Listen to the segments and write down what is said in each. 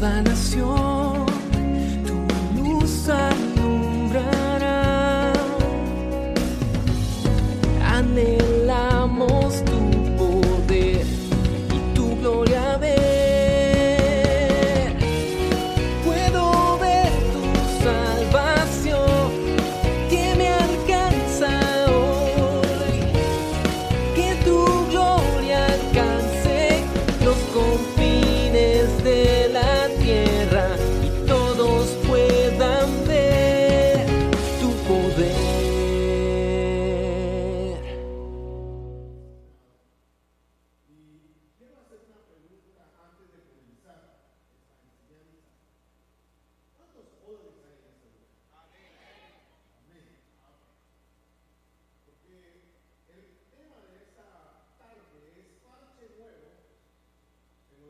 La nación, tu luz alumbrará. Anhelo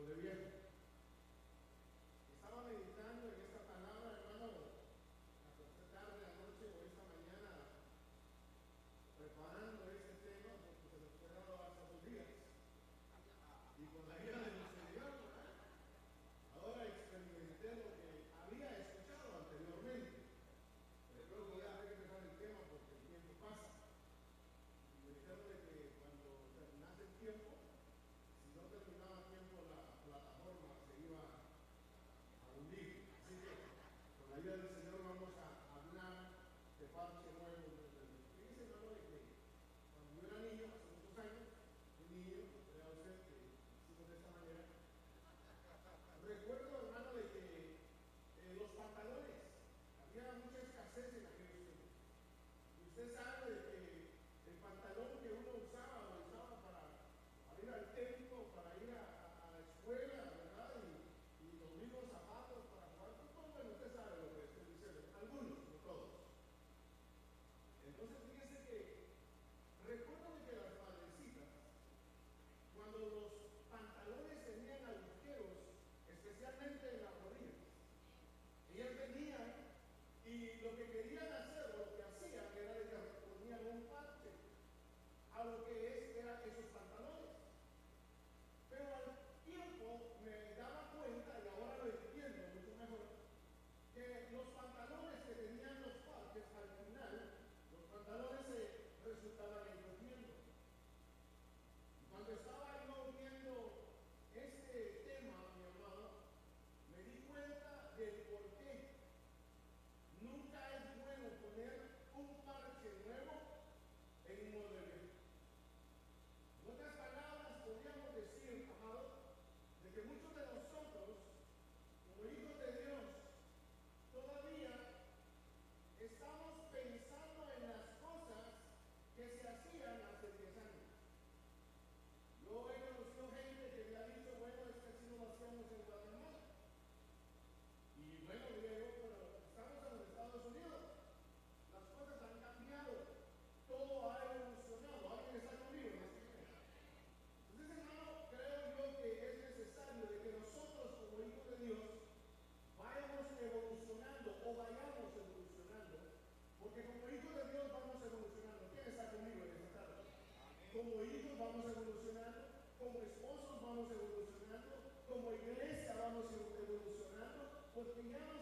lo debía Fíjense, hermano, de cuando yo era niño, hace muchos años, un niño, era ausente, hicimos de esta manera. Recuerdo, hermano, de que los pantalones, había mucha escasez en aquellos tiempos. Y usted sabe de vamos evolucionando, como esposos vamos evolucionando, como iglesia vamos evolucionando, porque ya no